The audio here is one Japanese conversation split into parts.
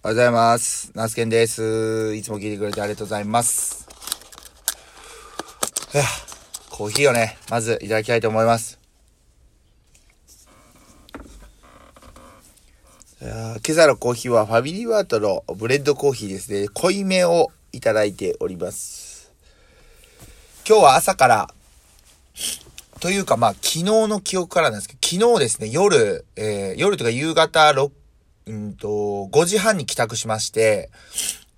おはようございます。ナスケンです。いつも聞いてくれてありがとうございます。コーヒーをね、まずいただきたいと思います。今朝のコーヒーはファミリーワートのブレッドコーヒーですね。濃いめをいただいております。今日は朝から、というかまあ昨日の記憶からなんですけど、昨日ですね、夜、えー夜とか夕方6、うんと、5時半に帰宅しまして、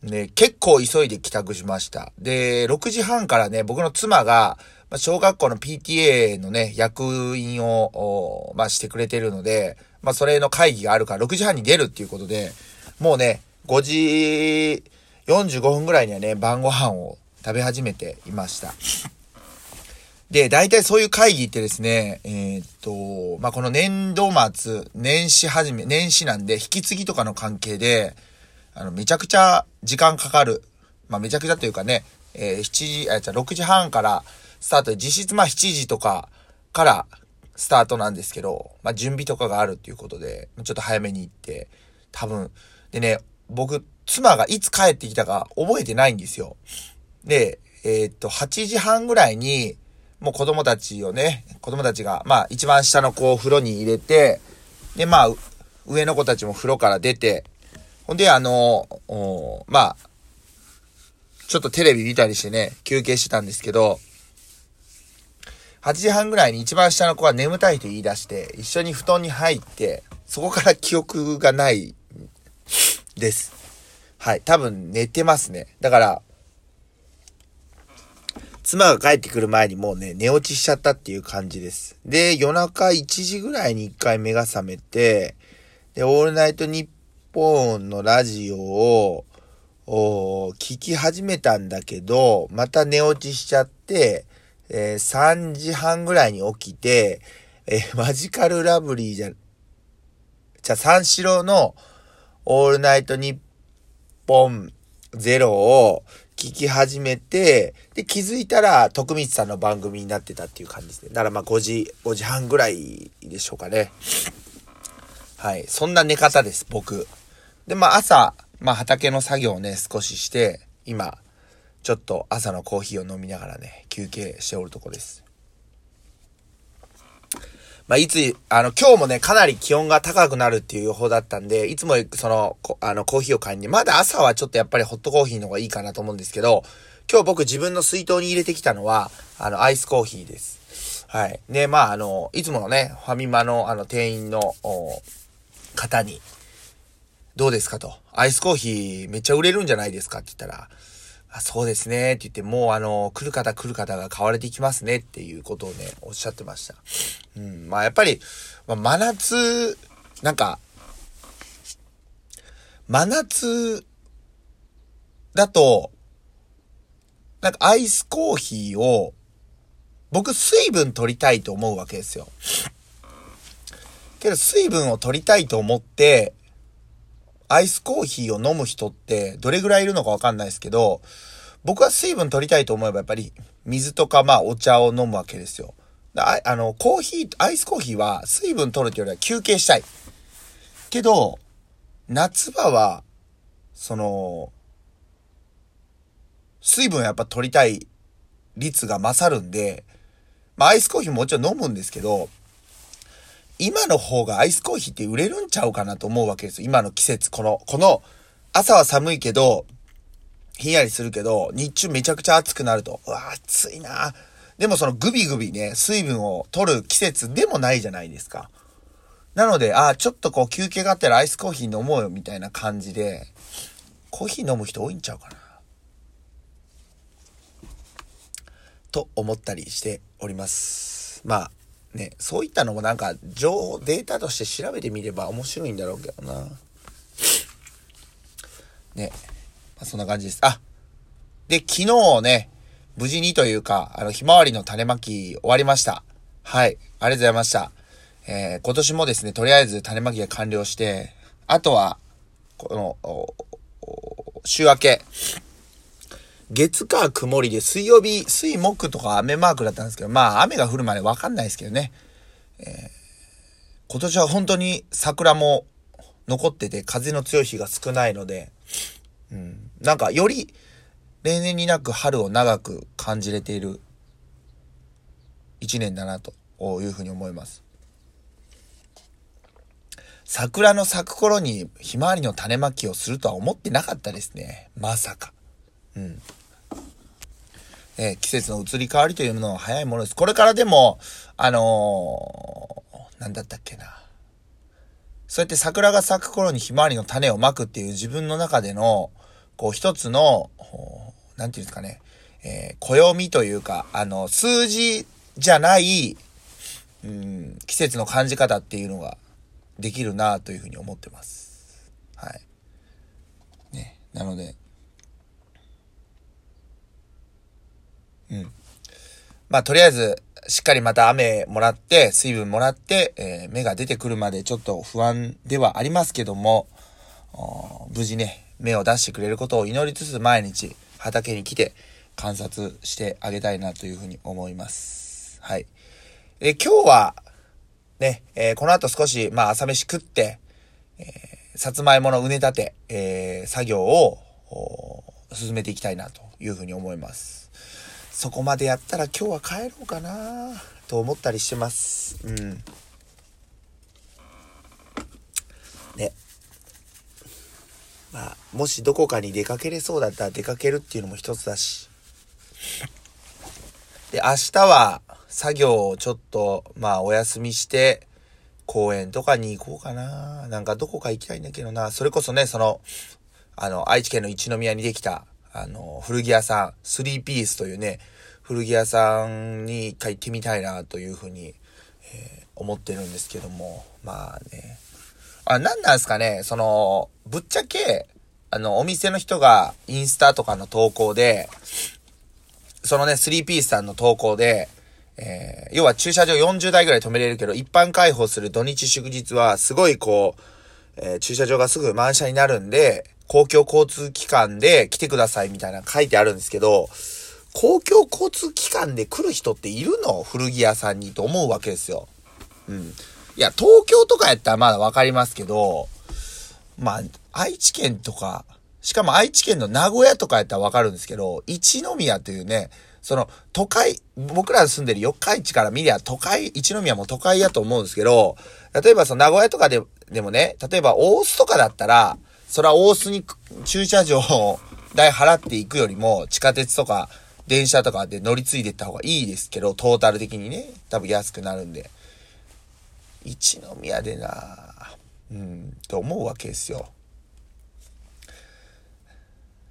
ね、結構急いで帰宅しました。で、6時半からね、僕の妻が、まあ、小学校の PTA のね、役員を、まあ、してくれてるので、まあ、それの会議があるから6時半に出るっていうことで、もうね、5時45分ぐらいにはね、晩ご飯を食べ始めていました。で、大体そういう会議ってですね、えーっと、まあ、この年度末、年始始め、年始なんで、引き継ぎとかの関係で、あの、めちゃくちゃ時間かかる。まあ、めちゃくちゃというかね、えー7時、あ、じゃ6時半からスタートで、実質ま7時とかからスタートなんですけど、まあ、準備とかがあるっていうことで、ちょっと早めに行って、多分、でね、僕、妻がいつ帰ってきたか覚えてないんですよ。で、えーっと、8時半ぐらいに、もう子供たちをね、子供たちが、まあ一番下の子を風呂に入れて、で、まあ、上の子たちも風呂から出て、ほんで、あの、まあ、ちょっとテレビ見たりしてね、休憩してたんですけど、8時半ぐらいに一番下の子が眠たいと言い出して、一緒に布団に入って、そこから記憶がないです。はい。多分寝てますね。だから、妻が帰ってくる前にもうね、寝落ちしちゃったっていう感じです。で、夜中1時ぐらいに一回目が覚めて、で、オールナイトニッポンのラジオを、お聞き始めたんだけど、また寝落ちしちゃって、えー3時半ぐらいに起きて、えーマジカルラブリーじゃ、じゃ三四郎のオールナイトニッポンゼロを聞き始めて、で、気づいたら、徳光さんの番組になってたっていう感じですね。だからまあ5時、5時半ぐらいでしょうかね。はい。そんな寝方です、僕。で、まあ朝、まあ畑の作業をね、少しして、今、ちょっと朝のコーヒーを飲みながらね、休憩しておるとこです。まあ、いつ、あの、今日もね、かなり気温が高くなるっていう予報だったんで、いつもその、あの、コーヒーを買いに、まだ朝はちょっとやっぱりホットコーヒーの方がいいかなと思うんですけど、今日僕自分の水筒に入れてきたのは、あの、アイスコーヒーです。はい。で、まあ、あの、いつものね、ファミマの、あの、店員の、方に、どうですかと。アイスコーヒーめっちゃ売れるんじゃないですかって言ったら、あそうですね。って言って、もうあの、来る方来る方が買われてきますねっていうことをね、おっしゃってました。うん。まあやっぱり、まあ、真夏、なんか、真夏だと、なんかアイスコーヒーを、僕水分取りたいと思うわけですよ。けど水分を取りたいと思って、アイスコーヒーを飲む人ってどれぐらいいるのかわかんないですけど、僕は水分取りたいと思えばやっぱり水とかまあお茶を飲むわけですよ。ああの、コーヒー、アイスコーヒーは水分取るっていうよりは休憩したい。けど、夏場は、その、水分やっぱ取りたい率が勝るんで、まあアイスコーヒーももちろん飲むんですけど、今の方がアイスコーヒーって売れるんちゃうかなと思うわけですよ。今の季節、この、この、朝は寒いけど、ひんやりするけど、日中めちゃくちゃ暑くなると、うわ、暑いなでもそのグビグビね、水分を取る季節でもないじゃないですか。なので、あちょっとこう休憩があったらアイスコーヒー飲もうよみたいな感じで、コーヒー飲む人多いんちゃうかな。と思ったりしております。まあ、ね、そういったのもなんか情報、データとして調べてみれば面白いんだろうけどな。ね、まあ、そんな感じです。あ、で、昨日ね、無事にというか、あの、ひまわりの種まき終わりました。はい、ありがとうございました。えー今年もですね、とりあえず種まきが完了して、あとは、この、週明け、月火曇りで水曜日、水木とか雨マークだったんですけど、まあ雨が降るまでわかんないですけどね。えー今年は本当に桜も残ってて風の強い日が少ないので、うん。なんかより例年になく春を長く感じれている一年だなというふうに思います。桜の咲く頃にひまわりの種まきをするとは思ってなかったですね。まさか。うん。えー、季節の移り変わりというものは早いものです。これからでも、あのー、なんだったっけな。そうやって桜が咲く頃にひまわりの種をまくっていう自分の中での、こう一つの、なんていうんですかね、えー、暦というか、あの、数字じゃない、うん、季節の感じ方っていうのができるなというふうに思ってます。はい。ね。なので、うん。まあ、とりあえず、しっかりまた雨もらって、水分もらって、えー、芽が出てくるまでちょっと不安ではありますけども、無事ね、芽を出してくれることを祈りつつ毎日畑に来て観察してあげたいなというふうに思います。はい。え今日は、ね、えー、この後少し、まあ、朝飯食って、えー、さつまいものうね立て、えー、作業を、進めていきたいなというふうに思います。そこまでやったら今日は帰ろうかなと思ったりしてます。うん。ね。まあ、もしどこかに出かけれそうだったら出かけるっていうのも一つだし。で、明日は、作業をちょっと、まあお休みして、公園とかに行こうかな。なんかどこか行きたいんだけどな。それこそね、その、あの、愛知県の一宮にできた、あの、古着屋さん、スリーピースというね、古着屋さんに一回行ってみたいなというふうに、えー、思ってるんですけども、まあね。あ、なんなんすかね、その、ぶっちゃけ、あの、お店の人がインスタとかの投稿で、そのね、スリーピースさんの投稿で、えー、要は駐車場40台ぐらい止めれるけど、一般開放する土日祝日は、すごいこう、えー、駐車場がすぐ満車になるんで、公共交通機関で来てくださいみたいな書いてあるんですけど、公共交通機関で来る人っているの？古着屋さんにと思うわけですよ。うん。いや、東京とかやったらまだわかりますけど、まあ、愛知県とか、しかも愛知県の名古屋とかやったらわかるんですけど、一宮というね、その都会、僕ら住んでる四日市から見りゃ都会、一宮も都会やと思うんですけど、例えばその名古屋とかで、でもね、例えば大須とかだったら、それは大須に駐車場代払っていくよりも、地下鉄とか電車とかで乗り継いでった方がいいですけど、トータル的にね、多分安くなるんで。一宮でなうん、と思うわけですよ。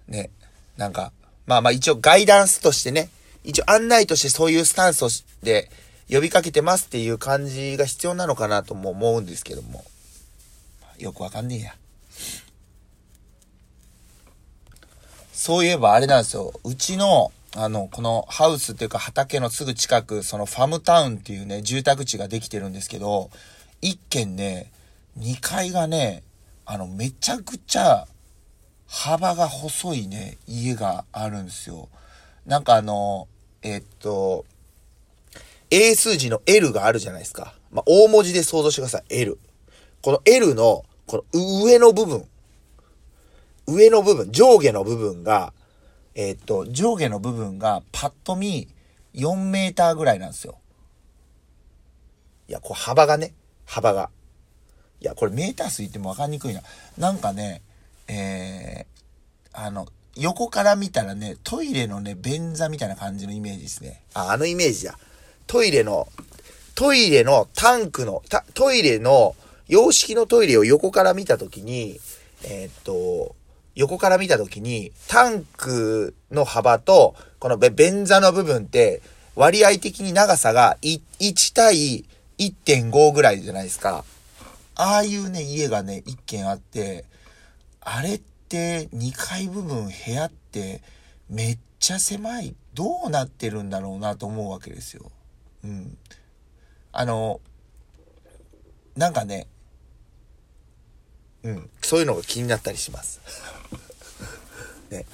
ね、なんか、まあまあ一応ガイダンスとしてね、一応案内としてそういうスタンスをして呼びかけてますっていう感じが必要なのかなとも思うんですけども。よくわかんねえや。そういえばあれなんですよ。うちの、あの、このハウスっていうか畑のすぐ近く、そのファムタウンっていうね、住宅地ができてるんですけど、一軒ね、2階がね、あの、めちゃくちゃ幅が細いね、家があるんですよ。なんかあの、えっと、英数字の L があるじゃないですか。まあ、大文字で想像してください。L。この L の、この上の部分。上の部分、上下の部分が、えっと、上下の部分がパッと見4メーターぐらいなんですよ。いや、こう幅がね、幅が。いや、これメーター数言ってもわかんにくいな。なんかね、えー、あの、横から見たらね、トイレのね、便座みたいな感じのイメージですね。あ、あのイメージだ。トイレの、トイレのタンクの、トイレの、洋式のトイレを横から見たときに、えー、っと、横から見たときに、タンクの幅と、この便座の部分って、割合的に長さが1対1.5ぐらいじゃないですか。ああいうね、家がね、1軒あって、あれって2階部分部屋ってめっちゃ狭い。どうなってるんだろうなと思うわけですよ。うん。あの、なんかね、うん、そういうのが気になったりします。ね。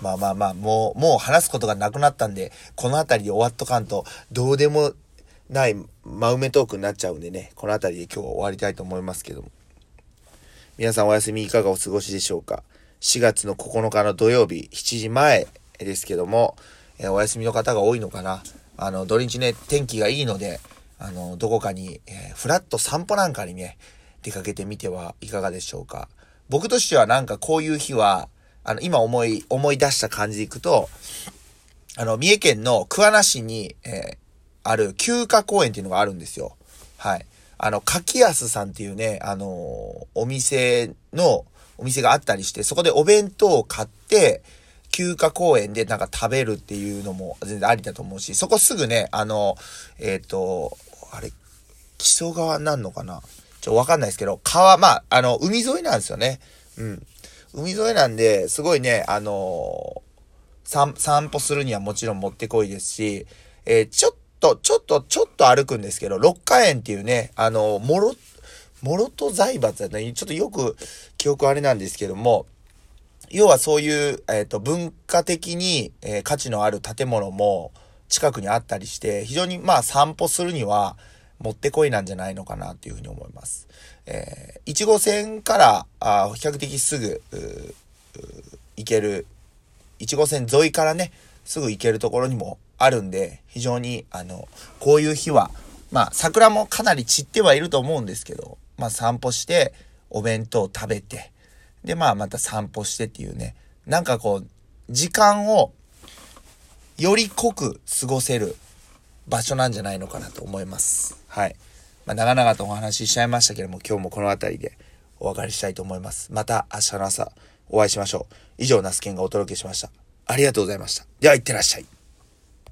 まあまあまあ、もう、もう話すことがなくなったんで、この辺りで終わっとかんと、どうでもない真埋めトークになっちゃうんでね、この辺りで今日は終わりたいと思いますけども。皆さんお休みいかがお過ごしでしょうか ?4 月の9日の土曜日7時前ですけども、えー、お休みの方が多いのかな？あの、土日ね、天気がいいので、あの、どこかに、えー、フラット散歩なんかにね、出かけてみてはいかがでしょうか。僕としてはなんかこういう日は、あの、今思い、思い出した感じでいくと、あの、三重県の桑名市に、えー、ある休暇公園っていうのがあるんですよ。はい。あの、柿安さんっていうね、あのー、お店の、お店があったりして、そこでお弁当を買って、休暇公園でなんか食べるっていうのも全然ありだと思うし、そこすぐね、あの、えっ、ー、と、あれ、木曽川なんのかな？ちょ、わかんないですけど、川、まあ、あの、海沿いなんですよね。うん。海沿いなんで、すごいね、あのー、散歩するにはもちろんもってこいですし、えー、ちょっと、ちょっと、ちょっと歩くんですけど、六花園っていうね、あのー、もろ、もろと財閥だったちょっとよく記憶あれなんですけども、要はそういう、えっ、と、文化的に、え価値のある建物も近くにあったりして、非常にまあ散歩するには、もってこいなんじゃないのかなっていうふうに思います。えー、1号線から、あ比較的すぐ、行ける、1号線沿いからね、すぐ行けるところにもあるんで、非常に、あの、こういう日は、まあ、桜もかなり散ってはいると思うんですけど、まあ、散歩して、お弁当食べて、で、まあ、また散歩してっていうね、なんかこう、時間を、より濃く過ごせる場所なんじゃないのかなと思います。はい。まあ、長々とお話ししちゃいましたけども、今日もこの辺りでお別れしたいと思います。また明日の朝お会いしましょう。以上、ナスケンがお届けしました。ありがとうございました。では、いってらっしゃい。